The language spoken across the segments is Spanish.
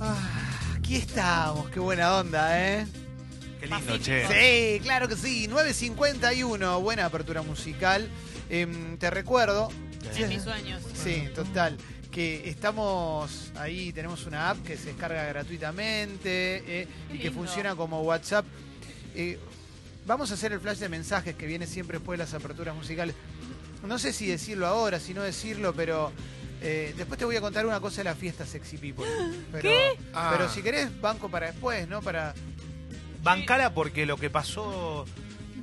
Ah, aquí estamos, qué buena onda, ¿eh? Qué lindo, che. Sí, claro que sí. 9.51, buena apertura musical. Em, te recuerdo. En mis sueños. Sí, total. Que estamos ahí, tenemos una app que se descarga gratuitamente eh, y que funciona como WhatsApp. Eh, vamos a hacer el flash de mensajes que viene siempre después de las aperturas musicales. No sé si decirlo ahora, si no decirlo, pero eh, después te voy a contar una cosa de la fiesta Sexy People. Pero, Ah. pero si querés, banco para después, ¿no? Para Bancala porque lo que pasó.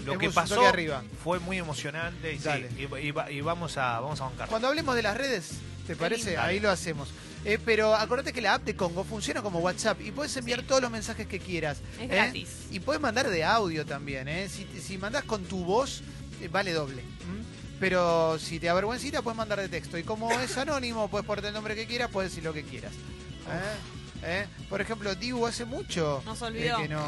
Lo Es que pasó arriba. fue muy emocionante y, sí, y, y va- y vamos a vamos a bancar. Cuando hablemos de las redes, ¿te parece? Ahí lo hacemos. Eh, pero acordate que la app de Congo funciona como WhatsApp y puedes enviar todos los mensajes que quieras. Es ¿eh? gratis. Y puedes mandar de audio también. ¿eh? Si, si mandás con tu voz, eh, vale doble. ¿m? Pero si te avergüencita, puedes mandar de texto. Y como es anónimo, puedes ponerte el nombre que quieras, puedes decir lo que quieras. ¿eh? ¿Eh? Por ejemplo, Dibu hace mucho Nos olvidó. que no.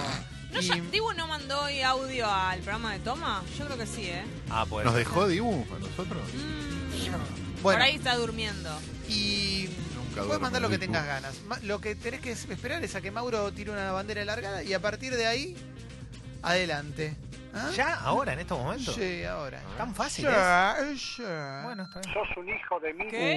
¿No, y- ya- ¿Dibu no mandó hoy audio al programa de Toma? Yo creo que sí, ¿eh? Ah, pues. ¿Nos dejó Dibu a nosotros? Mm, bueno, Por ahí está durmiendo. y Nunca Puedes mandar lo que tengas ganas. Ma- Lo que tenés que esperar es a que Mauro tire una bandera largada y a partir de ahí, adelante. ¿Ah? ¿Ya? ¿Ahora? ¿En estos momentos? Sí, ahora. ¿Tan fácil Ya, es? ya. Bueno, está bien. sos un hijo de mil. ¿Qué?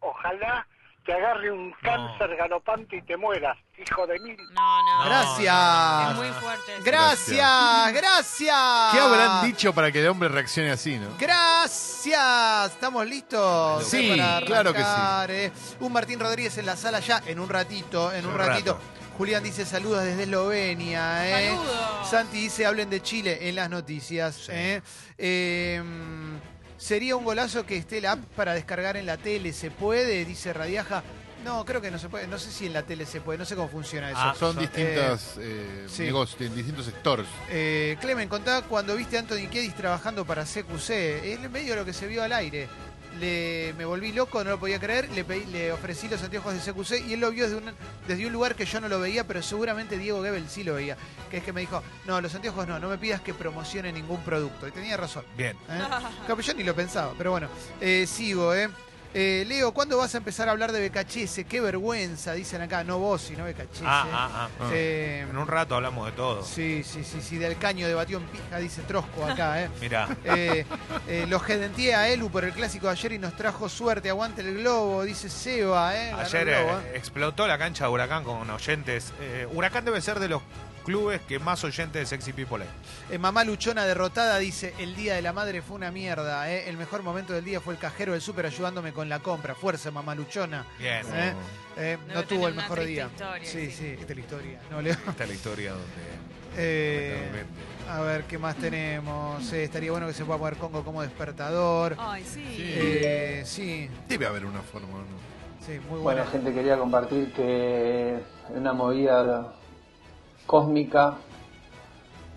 Ojalá te agarre un cáncer galopante y te mueras, hijo de mil. No, no. Gracias. Es muy fuerte. eso. Gracias, gracias. ¿Qué habrán dicho para que el hombre reaccione así, no? Gracias. ¿Estamos listos? Sí, Para claro que sí. eh. Un Martín Rodríguez en la sala ya, en un ratito, en un Un ratito. rato. Julián dice saludos desde Eslovenia. Eh. Saludos. Santi dice hablen de Chile en las noticias. Sí. eh. Eh, Sería un golazo que esté la app para descargar en la tele. ¿Se puede? Dice Radiaja. No, creo que no se puede. No sé si en la tele se puede. No sé cómo funciona eso. Ah, Son son- distintos eh, sí. negocios, en distintos sectores. Eh, Clemen, contá cuando viste a Anthony Kiedis trabajando para CQC. Es medio lo que se vio al aire. Le, me volví loco, no lo podía creer. Le, pedí- le ofrecí los anteojos de CQC y él lo vio desde un, desde un lugar que yo no lo veía, pero seguramente Diego Gebel sí lo veía. Que es que me dijo: No, los anteojos no, no me pidas que promocione ningún producto. Y tenía razón. Bien. ¿eh? Yo ni lo pensaba, pero bueno, eh, sigo, ¿eh? Eh, Leo, ¿cuándo vas a empezar a hablar de BKHS? Qué vergüenza, dicen acá. No vos, sino BKHS. Ah, ah, ah. Ah. Eh, En un rato hablamos de todo. Sí, sí, sí, sí, del caño debatió en pija, dice Trosco acá, ¿eh? Mira, Eh, eh, los gedentía a Elu por el clásico de ayer y nos trajo suerte, aguante el globo, dice Seba, ¿eh? Ayer explotó la cancha de Huracán con oyentes. Huracán debe ser de los clubes que más oyentes de Sexy People hay. Eh, mamá Luchona derrotada dice, el día de la madre fue una mierda, ¿eh? El mejor momento del día fue el cajero del súper ayudándome con la compra. Fuerza, mamá Luchona. Bien. ¿eh? Eh, no tuvo el mejor día. historia, sí, sí. sí, esta es la historia. No, Leo. Esta es la historia donde. Eh, a ver, ¿qué más tenemos? Eh, estaría bueno que se pueda poner Congo como despertador. Ay, sí. Eh, sí, Debe haber una forma, ¿no? sí, muy Bueno, bueno. gente, quería compartir que una movida cósmica.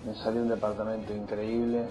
Me salió un departamento increíble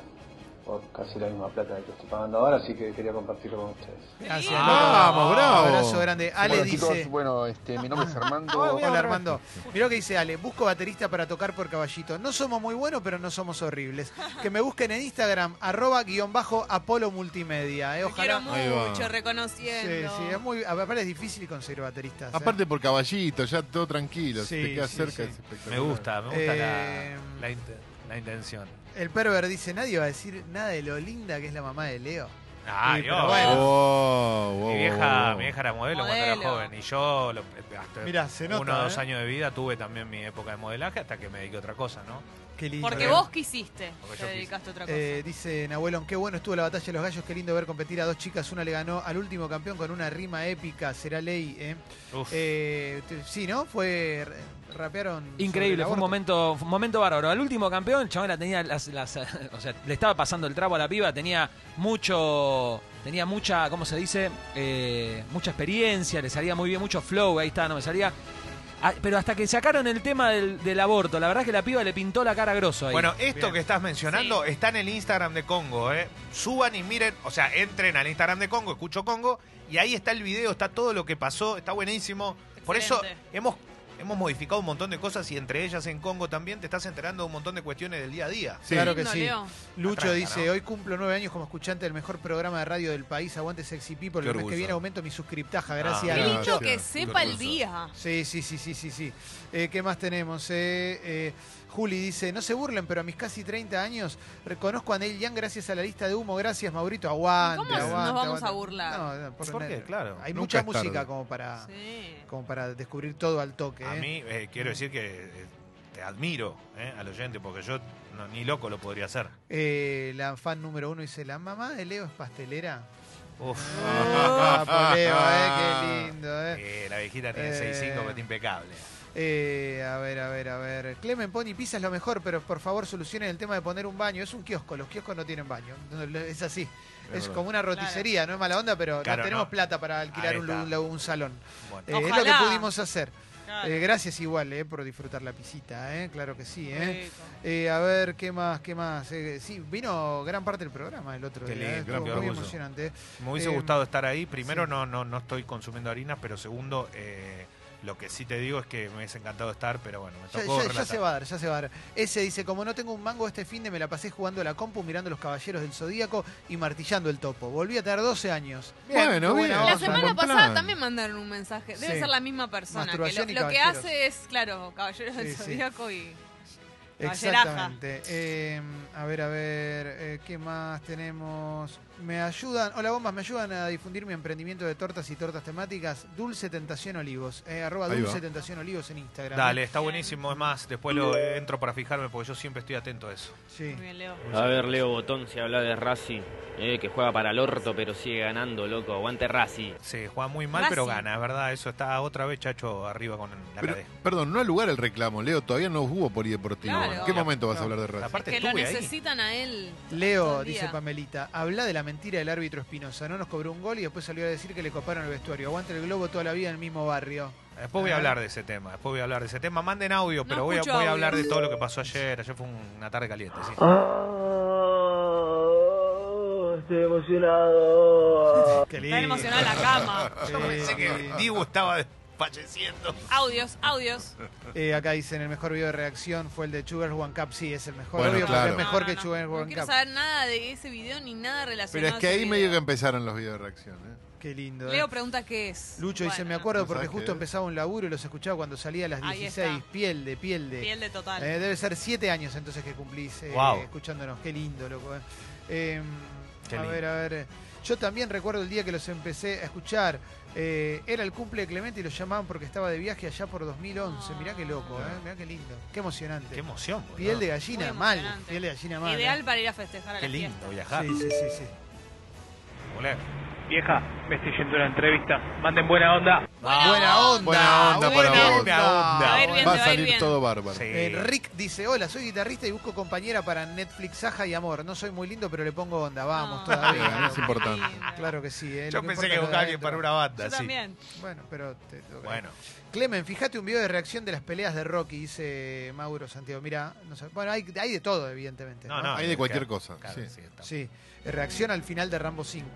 por casi la misma plata que estoy pagando ahora, así que quería compartirlo con ustedes. Gracias, Ah, vamos, bravo. Abrazo grande. Ale bueno, dice. chicos, bueno, este, mi nombre es Armando. Hola Armando. Mirá lo que dice Ale, busco baterista para tocar por caballito. No somos muy buenos, pero no somos horribles. Que me busquen en Instagram, arroba guion bajo Apolo Multimedia. Eh, Te quiero ojalá. Va. mucho, Sí, reconociendo. sí, es muy. Aparte es difícil conseguir bateristas. eh. Aparte por caballito, ya todo tranquilo, Sí, si te quedas sí, cerca sí. es espectacular. Me gusta, me gusta Eh, la, la, inte- la intención. El perver dice, nadie va a decir nada de lo linda que es la mamá de Leo. Ah, Sí, yo. pero bueno. Wow, wow, Mi vieja, wow, wow. mi vieja era modelo, cuando era Modelo. joven y yo lo- hasta Mirá, se nota, uno o dos ¿eh? años de vida tuve también mi época de modelaje hasta que me dediqué a otra cosa, ¿no? Qué lindo. Porque ¿eh? vos quisiste. Porque te yo dedicaste a otra cosa. Eh, dice Nahuelón, qué bueno estuvo la batalla de los gallos, qué lindo ver competir a dos chicas. Una le ganó al último campeón con una rima épica, será ley. ¿eh? Uf. Eh, sí, ¿no? Fue. Rapearon. sobre Increíble, fue un aborto. momento, fue un momento bárbaro. Al último campeón, el chabón la tenía las, las- o sea, le estaba pasando el trapo a la piba, tenía mucho, tenía mucha, ¿cómo se dice? Eh, mucha experiencia, le salía muy bien, mucho flow, ahí está, no me salía. Ah, pero hasta que sacaron el tema del, del aborto, la verdad es que la piba le pintó la cara grosso ahí. Bueno, esto Bien. que estás mencionando está en el Instagram de Congo, ¿eh? Suban y miren, o sea, entren al Instagram de Congo, escucho Congo, y ahí está el video, está todo lo que pasó, está buenísimo. Por eso hemos hemos modificado un montón de cosas y entre ellas en Congo también te estás enterando de un montón de cuestiones del día a día. Sí. Claro que sí. Leo. Lucho dice, ¿no? hoy cumplo nueve años como escuchante del mejor programa de radio del país, aguante Sexy People, el mes que viene aumento mi suscriptaja, Ah, gracias. Qué Gracias. lindo que sepa el día. Sí, sí, sí, sí, sí, sí. Eh, ¿Qué más tenemos? Eh, eh, Juli dice, no se burlen, pero a mis casi 30 años reconozco a Neil Young gracias a la lista de humo. Gracias, Maurito. Aguante, ¿Cómo nos aguante, vamos aguante. a burlar? No, no, por, ¿Por qué? Claro. Hay Nunca mucha tarde. música como para, Sí. como para descubrir todo al toque. A eh. mí eh, quiero decir que eh, te admiro eh, al oyente porque yo no- ni loco lo podría hacer. Eh, la fan número uno dice, ¿la mamá de Leo es pastelera? Uf. Ah, Leo, eh, qué lindo, eh. Eh, la viejita tiene Eh. 6'5", pero está impecable. Eh, a ver, a ver, a ver. Clemen Pony Pizza es lo mejor, pero por favor solucionen el tema de poner un baño. Es un kiosco, los kioscos no tienen baño. Es así. Es, como una roticería, no es mala onda, pero Claro, no tenemos no. plata para alquilar un, salón. Bueno. Eh, es lo que pudimos hacer. Claro. Eh, gracias igual eh, por disfrutar la pisita, eh, claro que sí. Eh. Eh, a ver, ¿qué más? ¿Qué más? Eh, sí, vino gran parte del programa el otro Qué día. lindo, eh, gran estuvo muy orgullo. emocionante. Me hubiese Eh, gustado estar ahí. Primero, sí. no, no, no estoy consumiendo harinas, pero segundo, eh, lo que sí te digo es que me hubiese encantado estar, pero bueno, me Ya, tocó ya- se va a dar, ya se va a dar. Ese dice, como no tengo un mango este fin de me la pasé jugando a la compu, mirando los caballeros del Zodíaco y martillando el topo. Volví a tener 12 años. Bueno, qué bien. La semana buen pasada plan. también mandaron un mensaje. Debe Sí. ser la misma persona. Que lo, y lo que hace es, claro, Caballeros del sí. Zodíaco y. Exactamente. Eh, a ver, a ver, eh, ¿qué más tenemos? Me ayudan, hola bombas, me ayudan a difundir mi emprendimiento de tortas y tortas temáticas. Dulce Tentación Olivos. Eh, arroba Ahí Dulce va. Tentación Olivos en Instagram. Dale, está buenísimo. Es más, después lo eh, entro para fijarme porque yo siempre estoy atento a eso. Sí. Muy bien, Leo. A ver, Leo Botón, si habla de Racing, eh, que juega para el orto, pero sigue ganando, loco. Aguante Racing. Se juega muy mal, Racing. pero gana, es verdad. Eso está otra vez Chacho arriba con la Pero, cadena. perdón, no al lugar el reclamo, Leo. Todavía no hubo polideportivo. Claro. ¿En qué momento vas a hablar de Racing? Aparte Que lo estuve ahí. necesitan a él. todo Leo, el día. dice Pamelita, habla de la mentira del árbitro Espinosa. No nos cobró un gol y después salió a decir que le coparon el vestuario. Aguante el globo toda la vida en el mismo barrio. Después voy a habar de ese tema. Después voy a hablar de ese tema. Manden audio, No pero voy a, voy a hablar de todo lo que pasó ayer. Ayer fue una tarde caliente, sí. Estoy emocionado. Qué Está emocionada la cama. Sí, Pensé que sí. Dibu estaba falleciendo. Audios, audios. Eh, acá dicen el mejor video de reacción fue el de Sugar One Cup. Sí, es el mejor. Bueno, obvio, porque claro. es mejor No, que no, Sugar no. One No quiero Cup. saber nada de ese video ni nada Pero relacionado es que a ese ahí medio que empezaron los videos de reacción. ¿eh? Qué lindo. eh. Leo pregunta qué es. Lucho dice, me acuerdo ¿No porque justo empezaba un laburo y los escuchaba cuando salía a las Ahí 16. está. Piel de, piel de. Piel de total. Eh, debe ser siete años entonces que cumplís eh, Guau. escuchándonos. Qué lindo, loco. eh. Eh, Qué a lindo. ver, a ver. Yo también recuerdo el día que los empecé a escuchar. Eh, era el cumple de Clemente y los llamaban porque estaba de viaje allá por 2011. Mirá qué loco, Ah. eh. mirá qué lindo. Qué emocionante. Qué emoción. boludo. piel de gallina, Muy mal. emocionante. Piel de gallina, mal. Ideal eh. para ir a festejar a Qué la lindo fiesta. viajar. Sí, sí, sí, sí. Vieja, me estoy yendo a una entrevista. Manden buena onda. Buena onda. Buena onda buena para vos. onda. Buena onda. Te va a bien, Va salir bien. todo bárbaro. Sí. Eh, Rick dice, hola, soy guitarrista y busco compañera para Netflix, Saja y Amor. No soy muy lindo, pero le pongo onda. Vamos, No. todavía. Es importante. Claro que sí. eh, Yo lo pensé importa que buscaba alguien para una banda, Yo sí. también. Bueno, pero te. Bueno, Clemen, fíjate un video de reacción de las peleas de Rocky, dice Mauro Santiago. Mira, no sé, bueno, hay, hay de todo, evidentemente. No, ¿no? no. Hay de cualquier claro, cosa. claro, sí. sí, reacción al final de Rambo 5.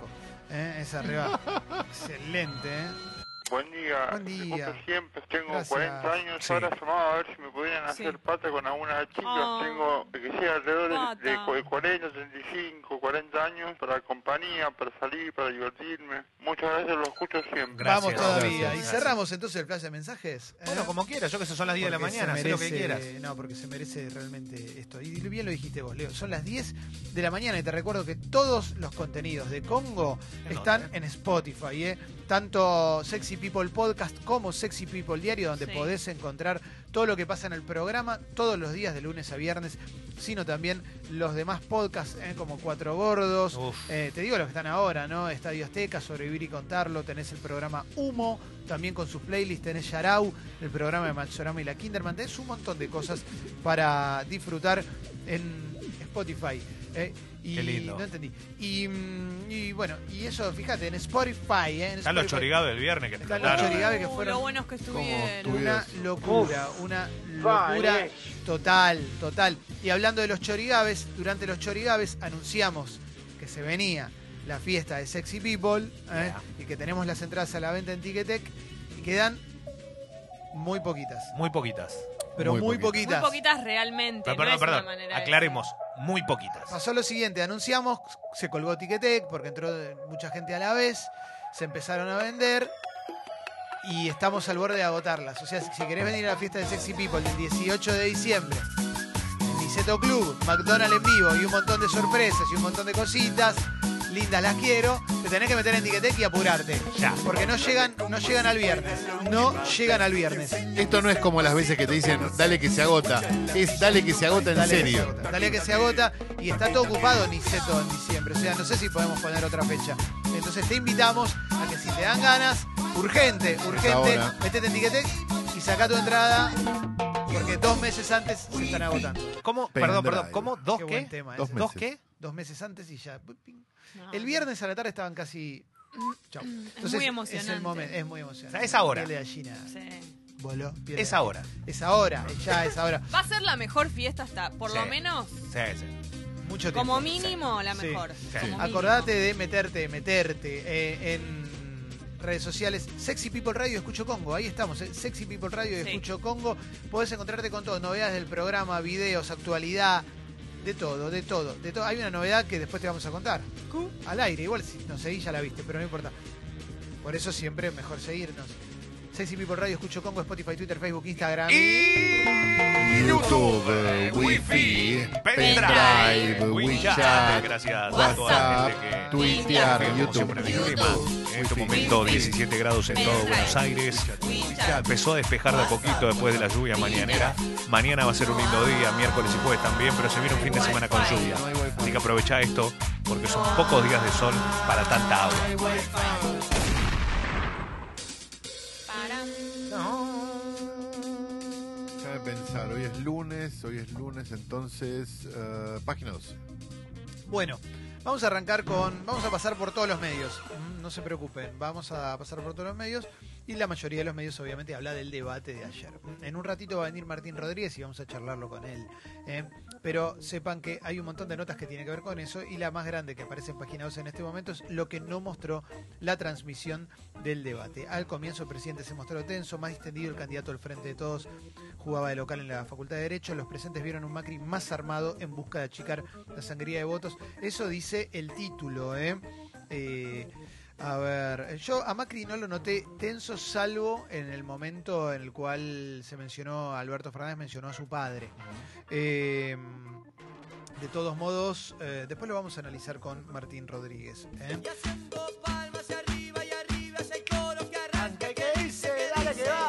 ¿Eh? Esa arriba. Excelente, ¿eh? Buen día. Buen día. Disculpe siempre, tengo Gracias. 40 años. Sí. Ahora llamaba a ver si me podían Sí. hacer pata con alguna chica. Ah. Tengo que sea alrededor de, de Pata. cu- 40, 35, 40 años para compañía, para salir, para divertirme. Muchas gracias, lo escucho siempre. Gracias. Vamos todavía. Gracias. Y Gracias. cerramos entonces el flash de mensajes. ¿eh? Bueno, como quieras, yo que sé, son las 10 de la mañana, haz lo que merece- quieras. No, porque se merece realmente esto. Y bien lo dijiste vos, Leo. Son las 10 de la mañana y te recuerdo que todos los contenidos de Congo ¿En están en Spotify. ¿eh? Tanto Sexy People Podcast como Sexy People Diario, donde Sí. podés encontrar todo lo que pasa en el programa todos los días de lunes a viernes, sino también los demás podcasts, ¿eh? como Cuatro Gordos. Eh, te digo los que están ahora, ¿no? Estadio Azteca, Sobrevivir y Contarlo. Tenés el programa Humo, también con sus playlists. Tenés Yarau, el programa de Machorama y la Kinderman. Tenés un montón de cosas para disfrutar en Spotify. ¿Eh? Y, Qué lindo. No entendí. Y, mm, y bueno, y eso, fíjate, en Spotify. ¿eh? En Están los chorigados del viernes que Están los chorigaves que Uh, fueron lo buenos que estuvieron. Una Uf. locura, una locura total, total. Y hablando de los chorigaves, durante los chorigaves anunciamos que se venía la fiesta de Sexy People ¿eh? Yeah. y que tenemos las entradas a la venta en Ticketek y quedan Muy poquitas. Muy poquitas. Pero muy, Muy poquitas. Muy poquitas realmente. Pero, no perdón, una perdón. manera de- Aclaremos. Muy poquitas. Pasó lo siguiente, anunciamos, se colgó Ticketek porque entró mucha gente a la vez, se empezaron a vender y estamos al borde de agotarlas. O sea, si querés venir a la fiesta de Sexy People del 18 de diciembre, en Niceto Club, McDonald's en vivo y un montón de sorpresas y un montón de cositas, lindas las quiero, te tenés que meter en Ticketek y apurarte. Ya. Porque no llegan, no llegan al viernes. No llegan al viernes. Esto no es como las veces que te dicen, dale que se agota. Es dale que se agota en Dale que se serio. agota. Dale que se agota y está todo ocupado Niceto en diciembre. O sea, no sé si podemos poner otra fecha. Entonces te invitamos a que si te dan ganas, urgente, urgente, ahora. metete en Ticketek y saca tu entrada. Porque dos meses antes se están agotando. ¿Cómo? Perdón, perdón. ¿Cómo? ¿Dos Qué qué? buen tema Dos ese. ¿Dos meses. qué? Dos meses antes y ya. No. El viernes a la tarde estaban casi. Chau. Entonces, muy Es, emocionante. el momento, es muy emocionante. O sea, es ahora. Piel de gallina. Sí. Voló. piel Es ahora. Es ahora. Ya es ahora. Va a ser la mejor fiesta hasta, por Sí. lo menos, Sí, sí. Mucho tiempo. como mínimo, la mejor. Sí. Como mínimo. Acordate de meterte, meterte eh, en redes sociales. Sexy People Radio Escucho Congo, ahí estamos. eh, Sexy People Radio Sí. Escucho Congo. Podés encontrarte con todo, novedades del programa, videos, actualidad, de todo, de todo, de todo. Hay una novedad que después te vamos a contar. Al aire, igual si no seguís ya la viste, pero no importa. Por eso siempre es mejor seguirnos. Sexy People Radio Escucho Congo, Spotify, Twitter, Facebook, Instagram. Y YouTube, Wi-Fi, pendrive, WeChat, gracias a toda la WhatsApp, gente que Tuitear, como YouTube. En este momento 17 grados en todo Buenos Aires. Ya empezó a despejar de a poquito después de la lluvia mañanera. Mañana va a ser un lindo día, miércoles y jueves también, pero se viene un fin de semana con lluvia. Así que aprovecha esto porque son pocos días de sol para tanta agua. Déjame pensar, hoy es lunes, hoy es lunes, entonces, eh, página 12. Bueno, vamos a arrancar con. Vamos a pasar por todos los medios. No se preocupen, vamos a pasar por todos los medios. Y la mayoría de los medios, obviamente, habla del debate de ayer. En un ratito va a venir Martín Rodríguez y vamos a charlarlo con él. ¿eh? Pero sepan que hay un montón de notas que tienen que ver con eso. Y la más grande que aparece en página 12 en este momento es lo que no mostró la transmisión del debate. Al comienzo, el presidente se mostró tenso, más distendido. El candidato al frente de todos jugaba de local en la Facultad de Derecho. Los presentes vieron un Macri más armado en busca de achicar la sangría de votos. Eso dice el título, ¿eh? Eh, a ver, yo a Macri no lo noté tenso, salvo en el momento en el cual se mencionó, Alberto Fernández mencionó a su padre. Eh, de todos modos, eh, después lo vamos a analizar con Martín Rodríguez. ¿eh?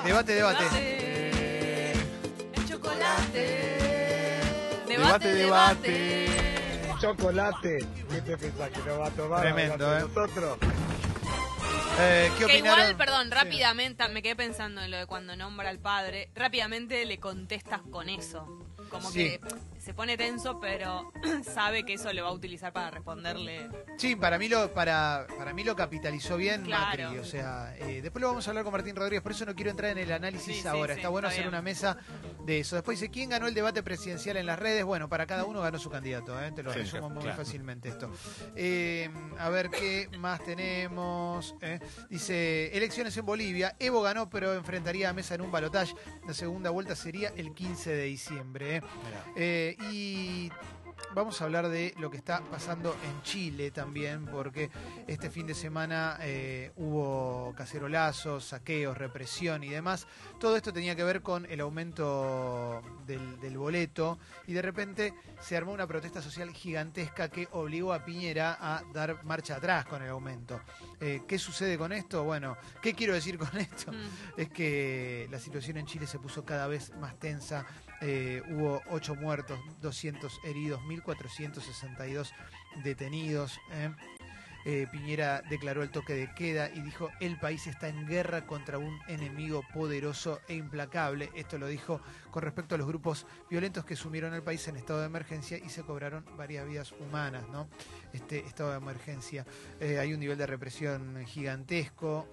Debate, debate. Debate. El chocolate. Debate, debate. Chocolate. ¿Qué te pensás que nos va a tomar? Tremendo, ¿eh? Nosotros. Eh, ¿Qué Que igual, perdón, Sí. rápidamente, me quedé pensando en lo de cuando nombra al padre, rápidamente le contestas con eso. Como Sí. que se pone tenso, pero sabe que eso le va a utilizar para responderle. Sí, para mí lo, para, para mí lo capitalizó bien Claro. Macri. O sea, eh, después lo vamos a hablar con Martín Rodríguez, por eso no quiero entrar en el análisis Sí, ahora. está bueno está hacer bien. una mesa de eso. Después dice, ¿quién ganó el debate presidencial en las redes? Bueno, para cada uno ganó su candidato, ¿eh? te lo Sí, resumo muy claro. fácilmente esto. Eh, a ver qué más tenemos. eh. Dice, elecciones en Bolivia. Evo ganó, pero enfrentaría a Mesa en un balotaje. La segunda vuelta sería el 15 de diciembre. Eh, y vamos a hablar de lo que está pasando en Chile también, porque este fin de semana eh, hubo cacerolazos, saqueos, represión y demás. Todo esto tenía que ver con el aumento del, del boleto y de repente se armó una protesta social gigantesca que obligó a Piñera a dar marcha atrás con el aumento. Eh, ¿Qué sucede con esto? Bueno, ¿qué quiero decir con esto? Mm. es que la situación en Chile se puso cada vez más tensa. Eh, hubo 8 muertos, 200 heridos, 1.462 detenidos. ¿eh? Eh, Piñera declaró el toque de queda y dijo el país está en guerra contra un enemigo poderoso e implacable. Esto lo dijo con respecto a los grupos violentos que sumieron al país en estado de emergencia y se cobraron varias vidas humanas, ¿no? Este estado de emergencia. Eh, hay un nivel de represión gigantesco.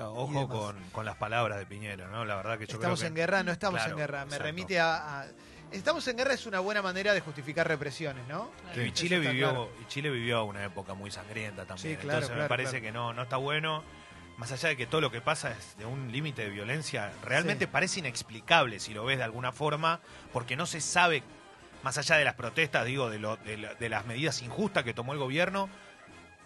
Ojo con, con las palabras de Piñera, ¿no? La verdad que yo estamos creo en que... guerra, no estamos Claro, en guerra. Me exacto. remite a, a- Estamos en guerra es una buena manera de justificar represiones, ¿no? Y Chile vivió claro. y Chile vivió una época muy sangrienta también. Sí, claro, Entonces me parece claro. que no, no está bueno. más allá de que todo lo que pasa es de un límite de violencia, realmente Sí. parece inexplicable si lo ves de alguna forma, porque no se sabe, más allá de las protestas, digo, de, lo- de la- de las medidas injustas que tomó el gobierno,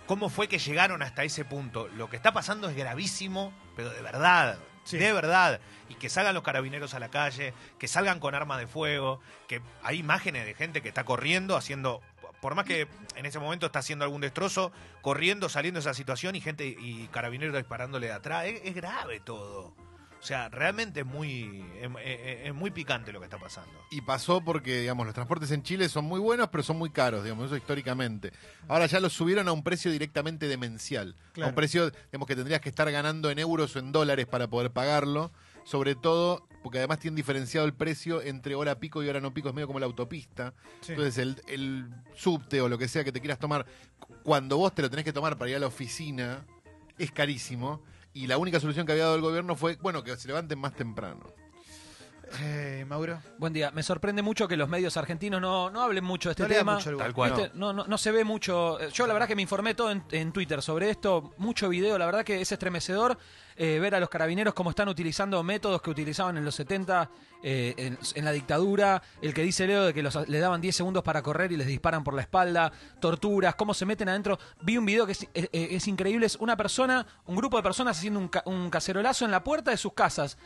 cómo fue que llegaron hasta ese punto. Lo que está pasando es gravísimo, pero de verdad, Sí. de verdad. Y que salgan los carabineros a la calle, que salgan con armas de fuego, que hay imágenes de gente que está corriendo, haciendo, por más que en ese momento está haciendo algún destrozo, corriendo, saliendo de esa situación y gente y carabineros disparándole de atrás. Es, es grave todo. O sea, realmente es muy, es, es- es muy picante lo que está pasando. Y pasó porque, digamos, los transportes en Chile son muy buenos, pero son muy caros, digamos, eso históricamente. Ahora ya los subieron a un precio directamente demencial. A un precio, digamos, que tendrías que estar ganando en euros o en dólares para poder pagarlo. Sobre todo, porque además tienen diferenciado el precio entre hora pico y hora no pico, es medio como la autopista. Sí. Entonces, el, el subte o lo que sea que te quieras tomar, cuando vos te lo tenés que tomar para ir a la oficina, es carísimo. Y la única solución que había dado el gobierno fue, bueno, que se levanten más temprano. Eh, Mauro. Buen día. Me sorprende mucho que los medios argentinos no, no hablen mucho de este No tema. mucho lugar. Tal cual. ¿Viste? No, no, no se ve mucho. Eh, Yo la verdad que me informé todo en, en Twitter sobre esto, mucho video, la verdad que es estremecedor eh, ver a los carabineros cómo están utilizando métodos que utilizaban en los 70 eh, en, en la dictadura, el que dice Leo de que los, le daban 10 segundos para correr y les disparan por la espalda, torturas, cómo se meten adentro. Vi un video que es, es- es increíble, es una persona, un grupo de personas haciendo un, ca- un cacerolazo en la puerta de sus casas.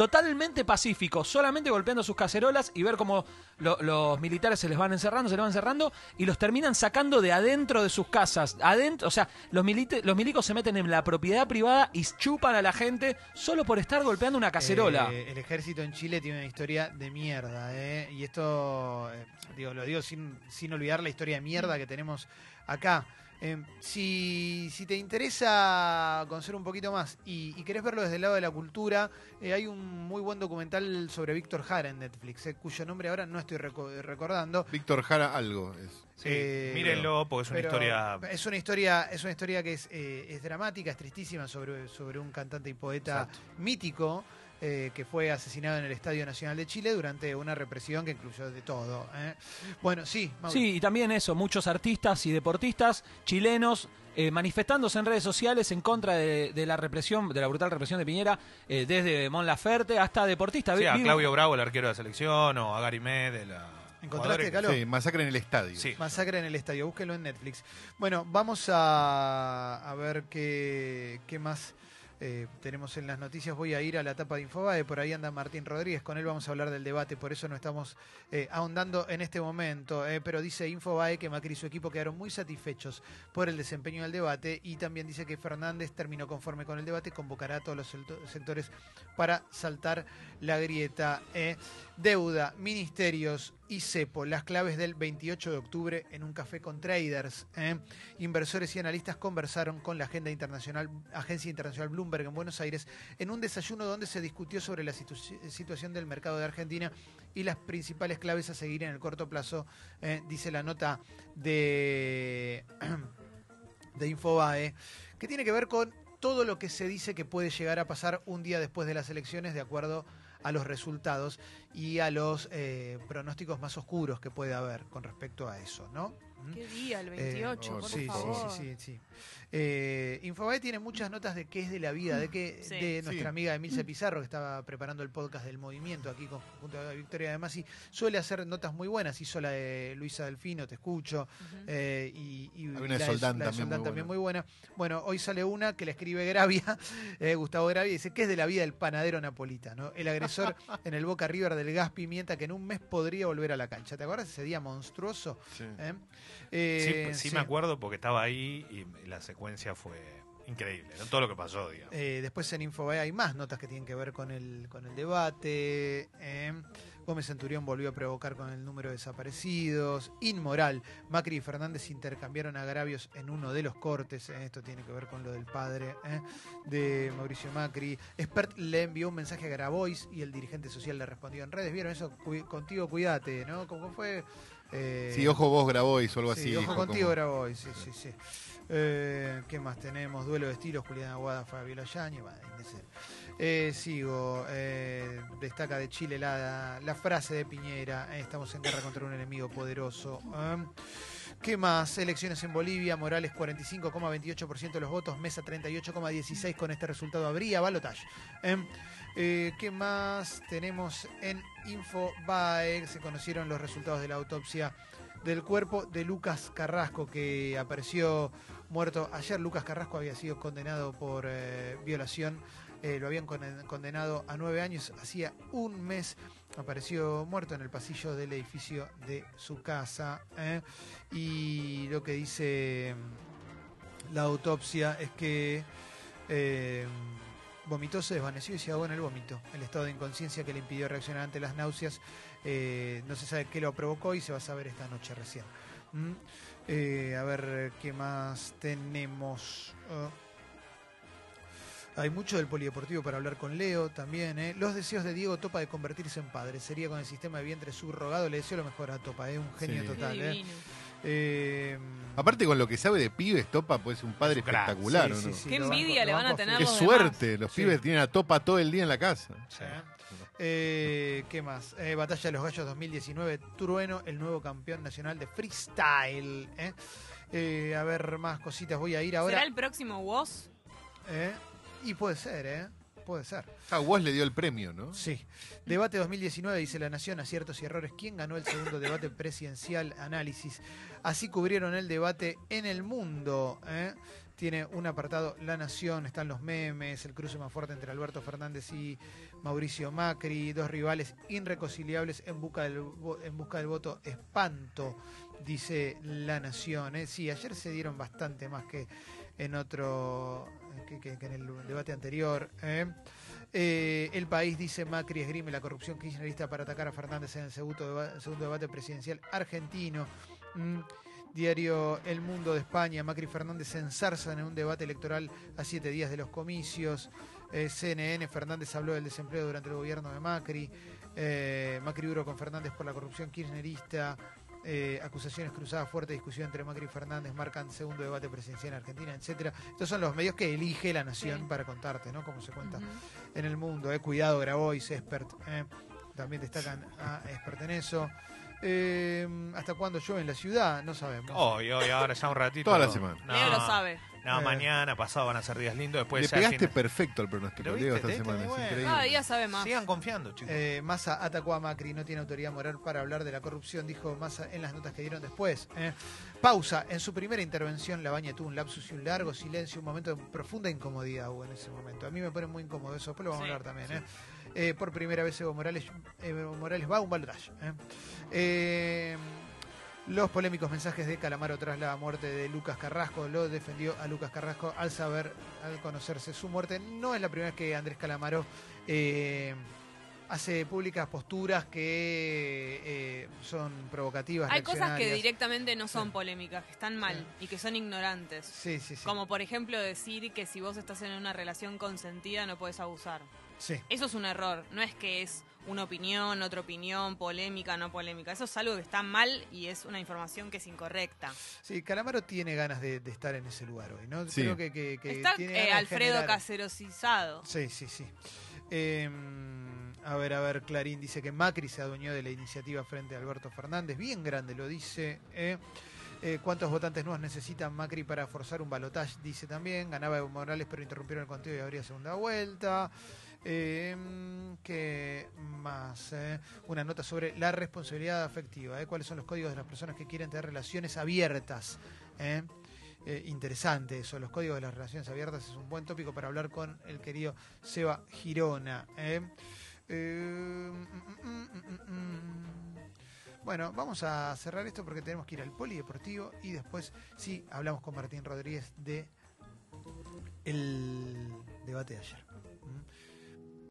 Totalmente pacífico, solamente golpeando sus cacerolas y ver cómo lo- los militares se les van encerrando, se les van encerrando y los terminan sacando de adentro de sus casas. Adentro, o sea, los, los milicos se meten en la propiedad privada y chupan a la gente solo por estar golpeando una cacerola. Eh, el ejército en Chile tiene una historia de mierda, ¿eh? Y esto, eh, digo, lo digo sin, sin olvidar la historia de mierda que tenemos acá. Eh, si, si te interesa conocer un poquito más y, y querés verlo desde el lado de la cultura, eh, hay un muy buen documental sobre Víctor Jara en Netflix, eh, cuyo nombre ahora no estoy reco- recordando. Víctor Jara algo es. Sí, Eh, mírenlo porque es una historia... Es una historia, es una historia que es, eh, es dramática, es tristísima sobre, sobre un cantante y poeta mítico eh, que fue asesinado en el Estadio Nacional de Chile durante una represión que incluyó de todo. ¿eh? Bueno, sí, Mauro. Sí, y también eso, muchos artistas y deportistas chilenos eh, manifestándose en redes sociales en contra de, de la represión, de la brutal represión de Piñera, eh, desde Mon Laferte hasta deportistas. Sí, a Claudio Bravo, el arquero de la selección, o a Gary Medel. a ¿Encontraste, Calo? Sí, masacre en el estadio. Sí. Masacre en el estadio, búsquelo en Netflix. Bueno, vamos a, a ver qué, qué más eh, tenemos en las noticias. Voy a ir a la etapa de Infobae, por ahí anda Martín Rodríguez, con él vamos a hablar del debate, por eso no estamos eh, ahondando en este momento. eh, pero dice Infobae que Macri y su equipo quedaron muy satisfechos por el desempeño del debate y también dice que Fernández terminó conforme con el debate, convocará a todos los secto- sectores para saltar la grieta. Deuda, ministerios y CEPO, las claves del 28 de octubre en un café con traders. ¿eh? Inversores y analistas conversaron con la agenda internacional, Agencia Internacional Bloomberg en Buenos Aires en un desayuno donde se discutió sobre la situ- situación del mercado de Argentina y las principales claves a seguir en el corto plazo, ¿eh? dice la nota de, de Infobae, que tiene que ver con todo lo que se dice que puede llegar a pasar un día después de las elecciones de acuerdo a los resultados y a los eh, pronósticos más oscuros que puede haber con respecto a eso, ¿no? ¿Qué día? El Eh, 28, oh, por sí, favor. sí, sí, sí, sí. Eh, Infobae tiene muchas notas de qué es de la vida, de que Sí. de nuestra Sí. amiga Emilce Pizarro, que estaba preparando el podcast del movimiento aquí con, junto a Victoria de Masi, suele hacer notas muy buenas. Hizo la de Luisa Delfino, Te Escucho, Ujú. eh, y, y Hay una de la Soldán la de también Soldán muy también buena. muy buena. Bueno, hoy sale una que le escribe Gravia, eh, Gustavo Gravia, y dice, ¿qué es de la vida del panadero napolitano? El agresor en el Boca River del Gas Pimienta que en un mes podría volver a la cancha. ¿Te acuerdas ese día monstruoso? Sí. ¿Eh? Sí, sí, me acuerdo porque estaba ahí y la secuencia fue increíble. ¿no? Todo lo que pasó, digamos. Eh, después en Infobae hay más notas que tienen que ver con el, con el debate. eh. Gómez Centurión volvió a provocar con el número de desaparecidos. Inmoral. Macri y Fernández intercambiaron agravios en uno de los cortes. eh. Esto tiene que ver con lo del padre de Mauricio Macri. Expert le envió un mensaje a Grabois y el dirigente social le respondió en redes. ¿Vieron eso? Cu- contigo cuídate, ¿no? ¿Cómo fue? Eh, Sí, ojo vos Grabois o algo Sí, así. ojo dijo, contigo, como- Grabois, sí, sí, sí. Eh, ¿Qué más tenemos? Duelo de estilos, Julián Aguada, Fabio Yañez. Eh, sigo. destaca de Chile la, la frase de Piñera. estamos en guerra contra un enemigo poderoso. ¿Qué más? Elecciones en Bolivia, Morales 45,28% de los votos, Mesa 38,16% con este resultado habría balotaje. Eh, ¿Qué más tenemos en Infobae? Se conocieron los resultados de la autopsia del cuerpo de Lucas Carrasco, que apareció muerto ayer. Lucas Carrasco había sido condenado por eh, violación. eh, lo habían conden- condenado a nueve años. Hacía un mes apareció muerto en el pasillo del edificio de su casa. Y lo que dice la autopsia es que vomitó, se desvaneció y se ahogó en el vómito. El estado de inconsciencia que le impidió reaccionar ante las náuseas. eh, no se sabe qué lo provocó y se va a saber esta noche recién. ¿Mm? Eh, a ver qué más tenemos. Ah. Hay mucho del polideportivo para hablar con Leo también. ¿eh? Los deseos de Diego Topa de convertirse en padre. Sería con el sistema de vientre subrogado. Le deseo lo mejor a Topa, es un genio Sí. total. ¿Eh? Eh, Aparte con lo que sabe de pibes, Topa puede ser un padre crack. espectacular, sí, ¿o sí, no? sí, Qué envidia le van a tener. Qué los suerte, los Sí. pibes tienen a Topa todo el día en la casa. Sí. Eh, ¿Qué más? Eh, Batalla de los Gallos 2019, Trueno, el nuevo campeón nacional de freestyle. ¿eh? Eh, a ver, más cositas voy a ir ahora. ¿Será el próximo WOS? ¿eh? Y puede ser, ¿eh? Puede ser. Ah, Woz le dio el premio, ¿no? Sí. Debate 2019, dice La Nación, aciertos y errores. ¿Quién ganó el segundo debate presidencial? Análisis. Así cubrieron el debate en el mundo. ¿eh? Tiene un apartado La Nación, están los memes, el cruce más fuerte entre Alberto Fernández y Mauricio Macri, dos rivales irreconciliables en busca del, en busca del voto espanto, dice La Nación. ¿eh? Sí, ayer se dieron bastante más que en otro, que, que- en el debate anterior. ¿eh? Eh, el país dice Macri esgrime la corrupción kirchnerista para atacar a Fernández en el segundo, segundo debate presidencial argentino. Mm, Diario El Mundo de España, Macri y Fernández se ensarzan en un debate electoral a siete días de los comicios. Eh, CNN, Fernández habló del desempleo durante el gobierno de Macri. Eh, Macri duro con Fernández por la corrupción kirchnerista. Eh, acusaciones cruzadas, fuerte discusión entre Macri y Fernández, marcan segundo debate presidencial en Argentina, etcétera. Estos son los medios que elige la nación Sí. para contarte, ¿no? Como se cuenta en el mundo. Eh. Cuidado, Grabois, Expert. eh. También destacan a Expert en eso. Eh, ¿Hasta cuándo llueve en la ciudad? No sabemos. Hoy, hoy, ahora ya un ratito. Toda la semana. No, Leo lo sabe. No, Eh. mañana, pasado van a ser días lindos. Después Le ya pegaste fin- perfecto al pronóstico, ¿Lo Diego, esta ¿Viste? semana. Es Bueno. increíble. Cada día sabe más. Sigan confiando, chicos. Eh, Massa atacó a Macri, no tiene autoridad moral para hablar de la corrupción, dijo Massa en las notas que dieron después. eh. Pausa. En su primera intervención, Labaña tuvo un lapsus y un largo silencio, un momento de profunda incomodidad hubo en ese momento. A mí me pone muy incómodo eso, después lo vamos Sí. a hablar también. eh. Eh, por primera vez Evo Morales, Evo Morales va a un balotaje. eh. Eh, los polémicos mensajes de Calamaro tras la muerte de Lucas Carrasco lo defendió a Lucas Carrasco al saber, al conocerse su muerte. No es la primera vez que Andrés Calamaro eh, hace públicas posturas que eh, son provocativas. Hay cosas que directamente no son polémicas, que están mal y que son ignorantes. Sí, sí, sí. Como por ejemplo decir que si vos estás en una relación consentida no puedes abusar. Sí. Eso es un error, no es que es una opinión, otra opinión, polémica, no polémica. Eso es algo que está mal y es una información que es incorrecta. Sí, Calamaro tiene ganas de, de estar en ese lugar hoy, ¿no? Sí. Creo que, que- que Está tiene eh, Alfredo generar- caserosizado. Sí, sí, sí. Eh, a ver, a ver, Clarín dice que Macri se adueñó de la iniciativa frente a Alberto Fernández. Bien grande lo dice. eh. Eh, ¿Cuántos votantes nuevos necesitan Macri para forzar un balotaje? Dice también. Ganaba Evo Morales, pero interrumpieron el conteo y habría segunda vuelta. Eh, ¿Qué más? eh? Una nota sobre la responsabilidad afectiva. eh. ¿Cuáles son los códigos de las personas que quieren tener relaciones abiertas? eh? Eh, interesante eso, los códigos de las relaciones abiertas es un buen tópico para hablar con el querido Seba Girona. Eh, mm, mm, mm. Bueno, vamos a cerrar esto porque tenemos que ir al polideportivo y después sí hablamos con Martín Rodríguez de el debate de ayer.